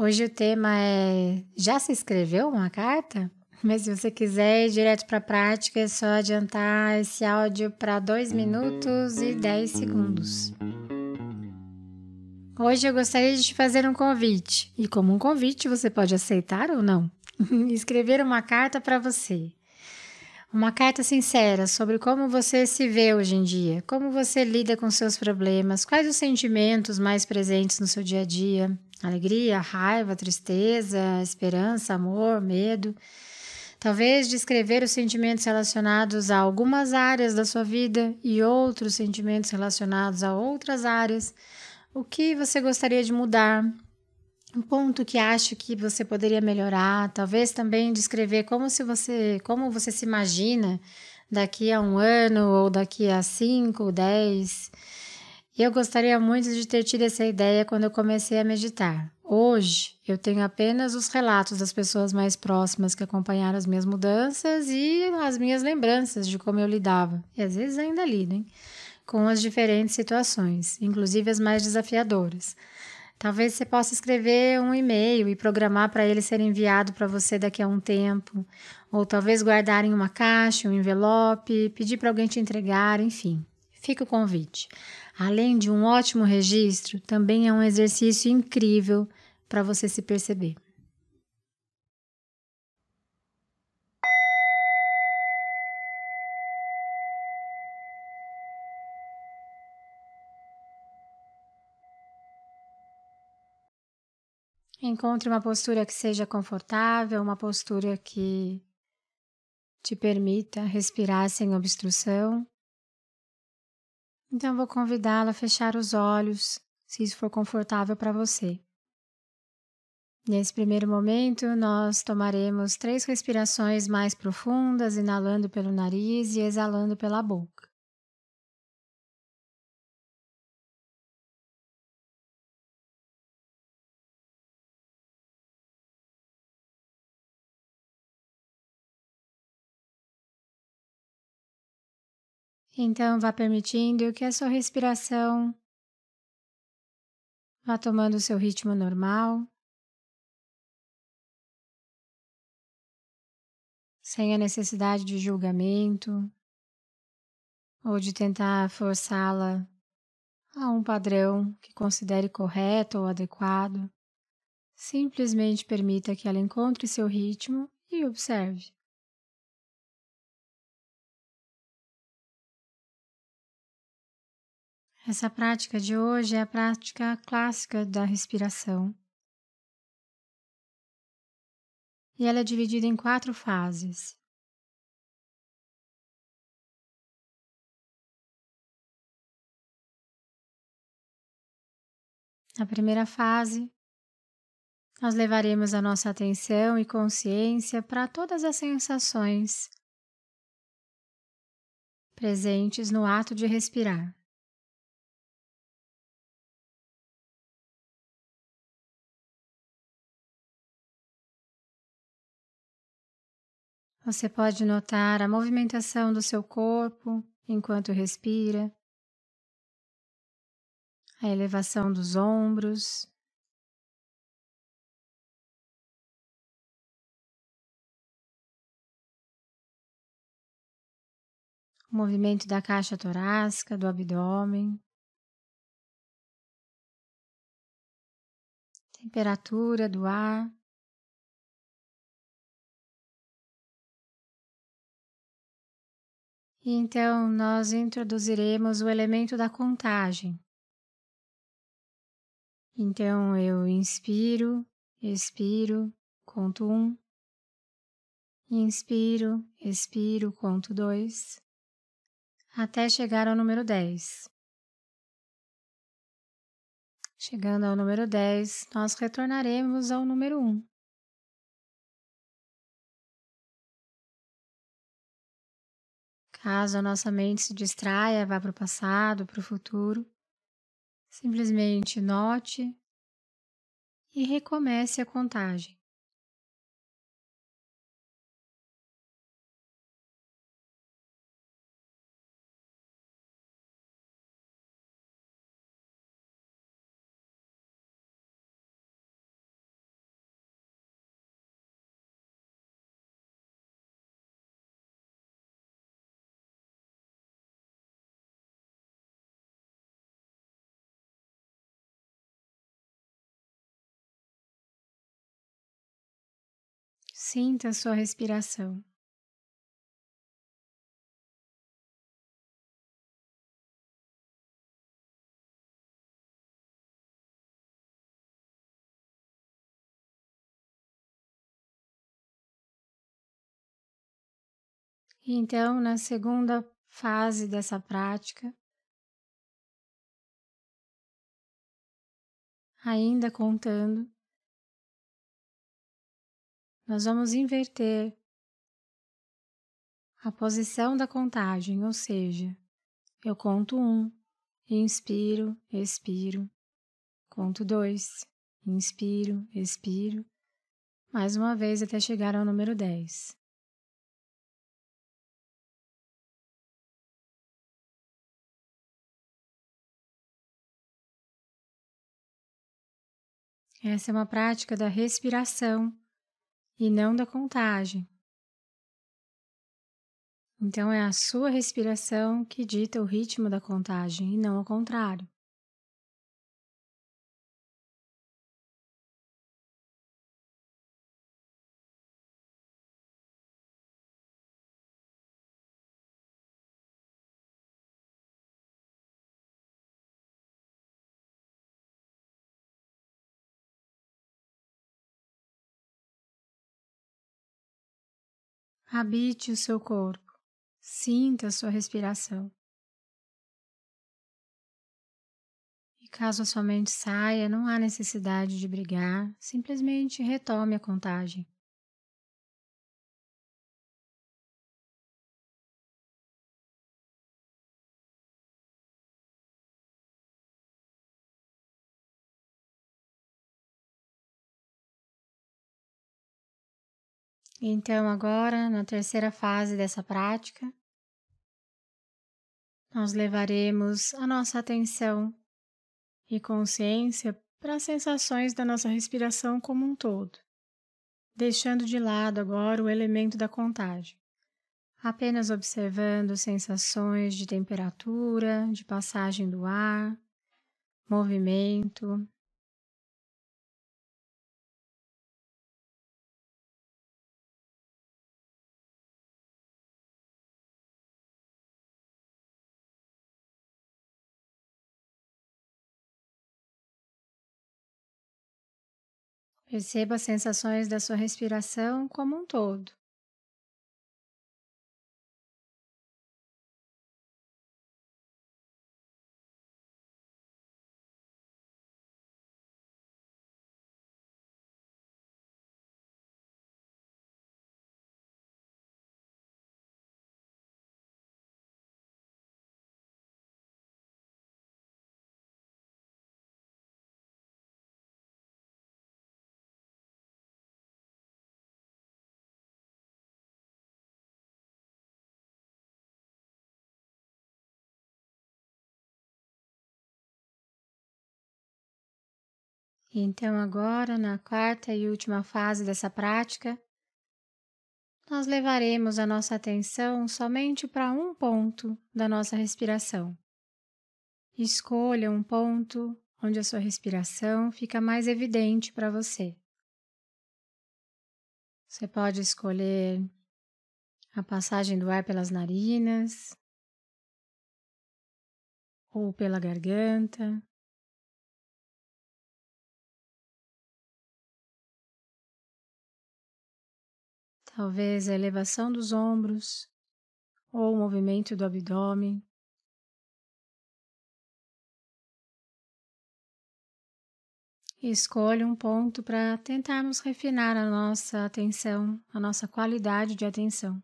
Hoje o tema é: já se escreveu uma carta? Mas se você quiser ir direto para a prática, é só adiantar esse áudio para 2 minutos e 10 segundos. Hoje eu gostaria de te fazer um convite, e como um convite você pode aceitar ou não. Escrever uma carta para você. Uma carta sincera sobre como você se vê hoje em dia, como você lida com seus problemas, quais os sentimentos mais presentes no seu dia a dia, Alegria, raiva, tristeza, esperança, amor, medo. Talvez descrever os sentimentos relacionados a algumas áreas da sua vida e outros sentimentos relacionados a outras áreas. O que você gostaria de mudar? Um ponto que acho que você poderia melhorar, talvez também descrever como se você, como você se imagina daqui a um ano ou daqui a cinco, dez. Eu gostaria muito de ter tido essa ideia quando eu comecei a meditar. Hoje, eu tenho apenas os relatos das pessoas mais próximas que acompanharam as minhas mudanças e as minhas lembranças de como eu lidava, e às vezes ainda lido, hein? com as diferentes situações, inclusive as mais desafiadoras. Talvez você possa escrever um e-mail e programar para ele ser enviado para você daqui a um tempo, ou talvez guardar em uma caixa, um envelope, pedir para alguém te entregar, enfim. Fica o convite. Além de um ótimo registro, também é um exercício incrível para você se perceber. Encontre uma postura que seja confortável, uma postura que te permita respirar sem obstrução. Então, vou convidá-la a fechar os olhos, se isso for confortável para você. Nesse primeiro momento, nós tomaremos três respirações mais profundas, inalando pelo nariz e exalando pela boca. Então, vá permitindo que a sua respiração vá tomando o seu ritmo normal, sem a necessidade de julgamento ou de tentar forçá-la a um padrão que considere correto ou adequado. Simplesmente permita que ela encontre seu ritmo e observe. Essa prática de hoje é a prática clássica da respiração. E ela é dividida em quatro fases. Na primeira fase, nós levaremos a nossa atenção e consciência para todas as sensações presentes no ato de respirar. Você pode notar a movimentação do seu corpo enquanto respira, a elevação dos ombros, o movimento da caixa torácica, do abdômen, temperatura do ar. Então, nós introduziremos o elemento da contagem. Então, eu inspiro, expiro, conto um. Inspiro, expiro, conto dois. Até chegar ao número dez. Chegando ao número dez, nós retornaremos ao número um. Caso a nossa mente se distraia, vá para o passado, para o futuro, simplesmente note e recomece a contagem. Sinta a sua respiração. Então, na segunda fase dessa prática, ainda contando, nós vamos inverter a posição da contagem, ou seja, eu conto um, inspiro, expiro, conto dois, inspiro, expiro, mais uma vez até chegar ao número dez. Essa é uma prática da respiração e não da contagem. Então é a sua respiração que dita o ritmo da contagem e não ao contrário. Habite o seu corpo, sinta a sua respiração. E caso a sua mente saia, não há necessidade de brigar, simplesmente retome a contagem. Então, agora, na terceira fase dessa prática, nós levaremos a nossa atenção e consciência para as sensações da nossa respiração como um todo, deixando de lado agora o elemento da contagem, apenas observando sensações de temperatura, de passagem do ar, movimento, Perceba as sensações da sua respiração como um todo. Então, agora, na quarta e última fase dessa prática, nós levaremos a nossa atenção somente para um ponto da nossa respiração. Escolha um ponto onde a sua respiração fica mais evidente para você. Você pode escolher a passagem do ar pelas narinas ou pela garganta. Talvez a elevação dos ombros ou o movimento do abdômen. Escolha um ponto para tentarmos refinar a nossa atenção, a nossa qualidade de atenção.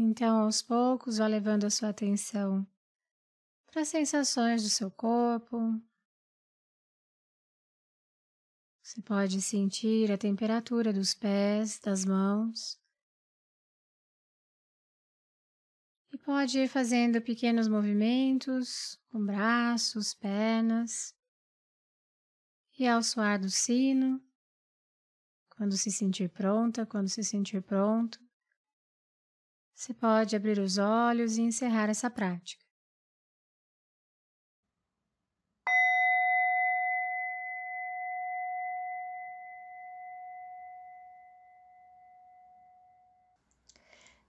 Então, aos poucos, vá levando a sua atenção para as sensações do seu corpo. Você pode sentir a temperatura dos pés, das mãos. E pode ir fazendo pequenos movimentos com braços, pernas. E ao soar do sino, quando se sentir pronta, quando se sentir pronto, você pode abrir os olhos e encerrar essa prática.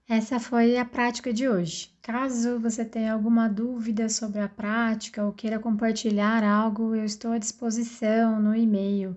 Essa foi a prática de hoje. Caso você tenha alguma dúvida sobre a prática ou queira compartilhar algo, eu estou à disposição no e-mail